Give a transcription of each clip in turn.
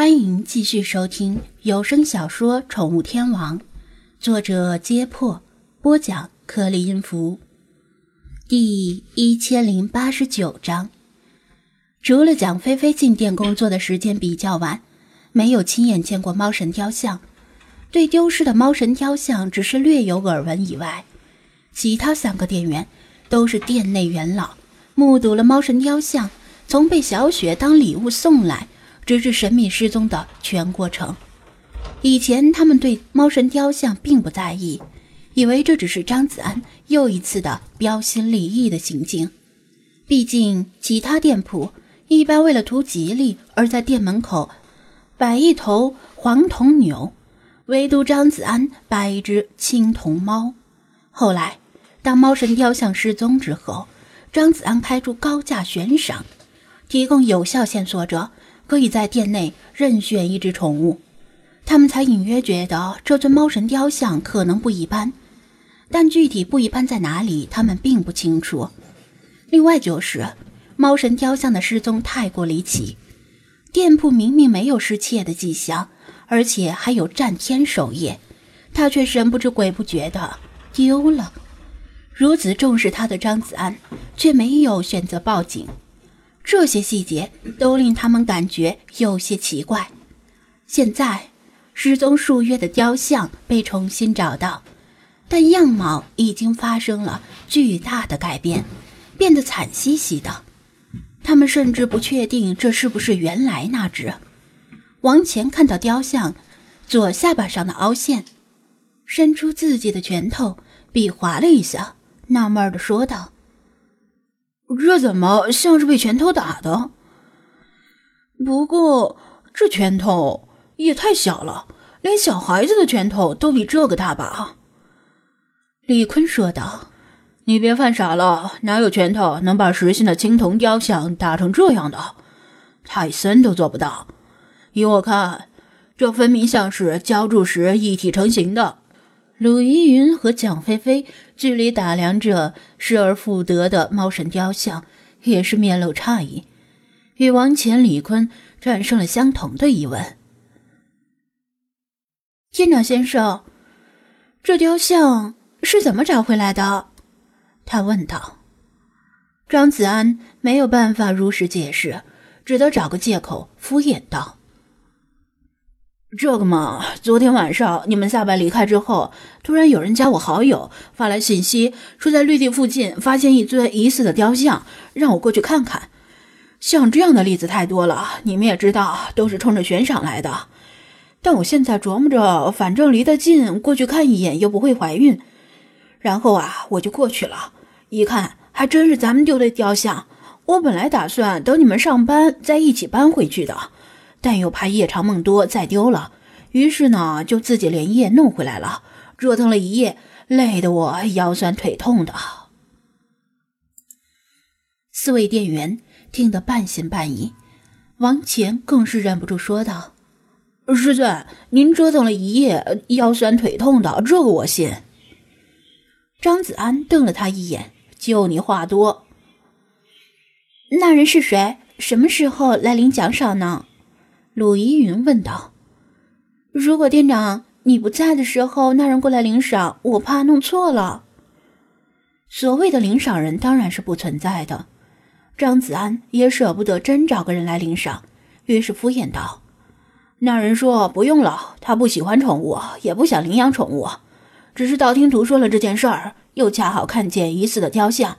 欢迎继续收听有声小说《宠物天王》，作者：揭破，播讲：克里音符，第一千零八十九章。除了蒋菲菲进店工作的时间比较晚，没有亲眼见过猫神雕像，对丢失的猫神雕像只是略有耳闻以外，其他三个店员都是店内元老，目睹了猫神雕像从被小雪当礼物送来。直至神秘失踪的全过程。以前他们对猫神雕像并不在意，以为这只是张子安又一次的标新立异的行径。毕竟其他店铺一般为了图吉利而在店门口摆一头黄铜牛，唯独张子安摆一只青铜猫。后来，当猫神雕像失踪之后，张子安开出高价悬赏，提供有效线索者。可以在店内任选一只宠物，他们才隐约觉得这尊猫神雕像可能不一般，但具体不一般在哪里，他们并不清楚。另外就是猫神雕像的失踪太过离奇，店铺明明没有失窃的迹象，而且还有战天守夜，他却神不知鬼不觉的丢了。如此重视他的张子安，却没有选择报警。这些细节都令他们感觉有些奇怪。现在，失踪数月的雕像被重新找到，但样貌已经发生了巨大的改变，变得惨兮兮的。他们甚至不确定这是不是原来那只。王乾看到雕像左下巴上的凹陷，伸出自己的拳头比划了一下，纳闷的说道。这怎么像是被拳头打的？不过这拳头也太小了，连小孩子的拳头都比这个大吧？李坤说道：“你别犯傻了，哪有拳头能把实心的青铜雕像打成这样的？泰森都做不到。依我看，这分明像是浇筑时一体成型的。”鲁依云和蒋菲菲距离打量着失而复得的猫神雕像，也是面露诧异，与王乾、李坤产生了相同的疑问。店长先生，这雕像是怎么找回来的？他问道。张子安没有办法如实解释，只得找个借口敷衍道。这个嘛，昨天晚上你们下班离开之后，突然有人加我好友，发来信息说在绿地附近发现一尊疑似的雕像，让我过去看看。像这样的例子太多了，你们也知道，都是冲着悬赏来的。但我现在琢磨着，反正离得近，过去看一眼又不会怀孕。然后啊，我就过去了，一看还真是咱们丢的雕像。我本来打算等你们上班再一起搬回去的。但又怕夜长梦多再丢了，于是呢就自己连夜弄回来了。折腾了一夜，累得我腰酸腿痛的。四位店员听得半信半疑，王乾更是忍不住说道：“师尊，您折腾了一夜，腰酸腿痛的，这个我信。”张子安瞪了他一眼：“就你话多。那人是谁？什么时候来领奖赏呢？”鲁依云问道：“如果店长你不在的时候，那人过来领赏，我怕弄错了。所谓的领赏人当然是不存在的。”张子安也舍不得真找个人来领赏，于是敷衍道：“那人说不用了，他不喜欢宠物，也不想领养宠物，只是道听途说了这件事儿，又恰好看见疑似的雕像。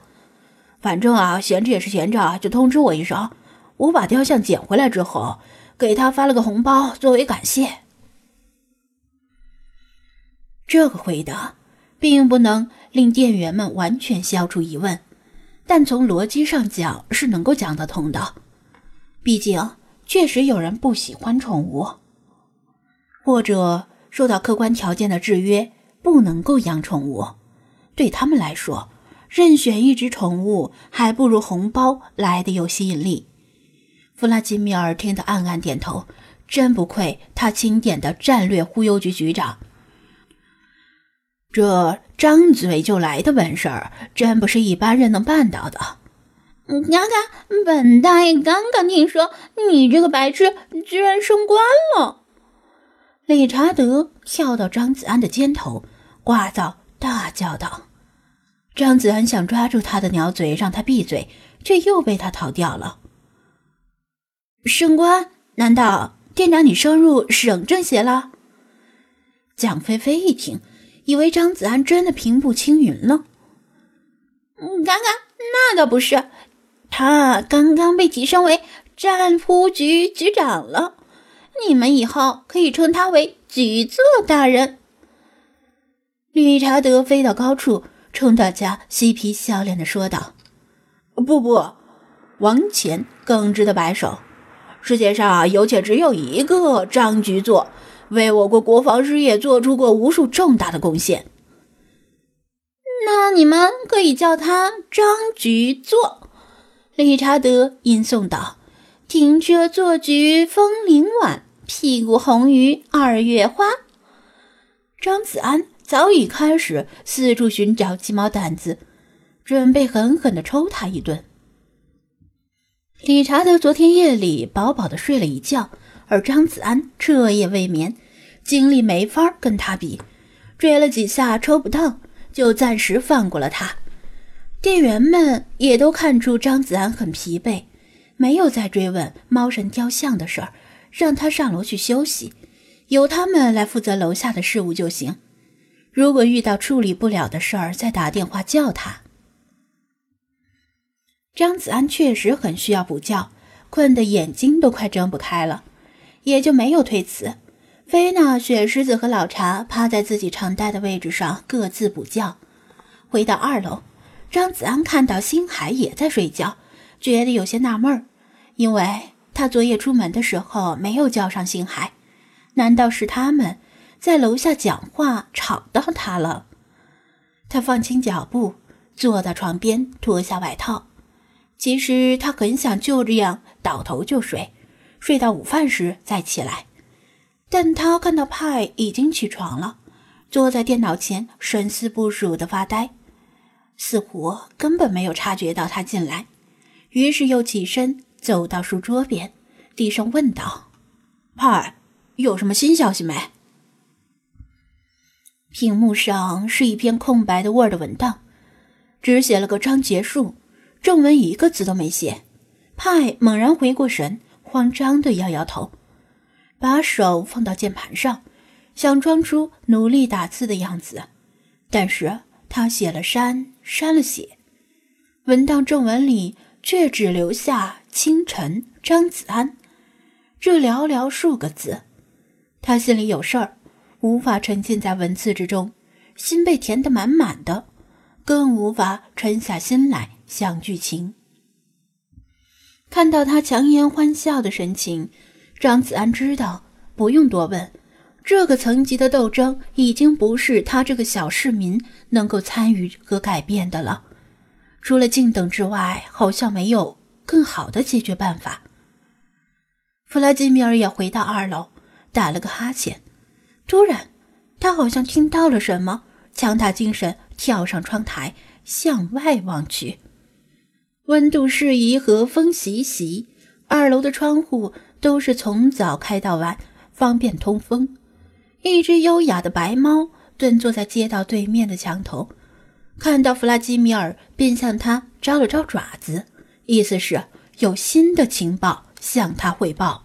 反正啊，闲着也是闲着，就通知我一声。我把雕像捡回来之后。”给他发了个红包作为感谢。这个回答并不能令店员们完全消除疑问，但从逻辑上讲是能够讲得通的。毕竟确实有人不喜欢宠物，或者受到客观条件的制约不能够养宠物。对他们来说，任选一只宠物还不如红包来的有吸引力。弗拉基米尔听得暗暗点头，真不愧他钦点的战略忽悠局局长。这张嘴就来的本事儿，真不是一般人能办到的。嘎嘎，本大爷刚刚听说你这个白痴居然升官了。理查德跳到张子安的肩头，聒噪大叫道：“张子安想抓住他的鸟嘴，让他闭嘴，却又被他逃掉了。升官？难道店长你升入省政协了？”蒋菲菲一听，以为张子安真的平步青云了。嗯，刚刚，那倒不是。他刚刚被提升为战扑局局长了，你们以后可以称他为局座大人。理查德飞到高处，冲大家嬉皮笑脸的说道：“不不，王乾耿直的摆手，世界上啊有且只有一个张局座，为我国国防事业做出过无数重大的贡献。那你们可以叫他张局座。”理查德吟诵道：“停车坐菊风铃晚，屁股红于二月花。”张子安早已开始四处寻找鸡毛掸子，准备狠狠地抽他一顿。理查德昨天夜里饱饱的睡了一觉，而张子安彻夜未眠，精力没法跟他比，追了几下抽不到，就暂时放过了他。店员们也都看出张子安很疲惫，没有再追问猫神雕像的事儿，让他上楼去休息，由他们来负责楼下的事务就行。如果遇到处理不了的事儿，再打电话叫他。张子安确实很需要补觉，困得眼睛都快睁不开了，也就没有推辞。菲娜、雪狮子和老茶趴在自己常待的位置上各自补觉。回到二楼。张子安看到星海也在睡觉，觉得有些纳闷儿，因为他昨夜出门的时候没有叫上星海，难道是他们在楼下讲话吵到他了？他放轻脚步，坐到床边，脱下外套。其实他很想就这样倒头就睡，睡到午饭时再起来，但他看到派已经起床了，坐在电脑前神思不属的发呆。似乎根本没有察觉到他进来，于是又起身走到书桌边，低声问道：“派，有什么新消息没？”屏幕上是一篇空白的 Word 文档，只写了个章结束，正文一个字都没写。派猛然回过神，慌张的摇摇头，把手放到键盘上，想装出努力打字的样子，但是。他写了删，删了写，文档正文里却只留下“清晨张子安”这寥寥数个字。他心里有事儿，无法沉浸在文字之中，心被填得满满的，更无法沉下心来想剧情。看到他强颜欢笑的神情，张子安知道不用多问。这个层级的斗争已经不是他这个小市民能够参与和改变的了，除了静等之外，好像没有更好的解决办法。弗拉基米尔也回到二楼，打了个哈欠。突然，他好像听到了什么，强打精神，跳上窗台，向外望去。温度适宜，和风习习，二楼的窗户都是从早开到晚，方便通风。一只优雅的白猫蹲坐在街道对面的墙头，看到弗拉基米尔，便向他招了招爪子，意思是有新的情报向他汇报。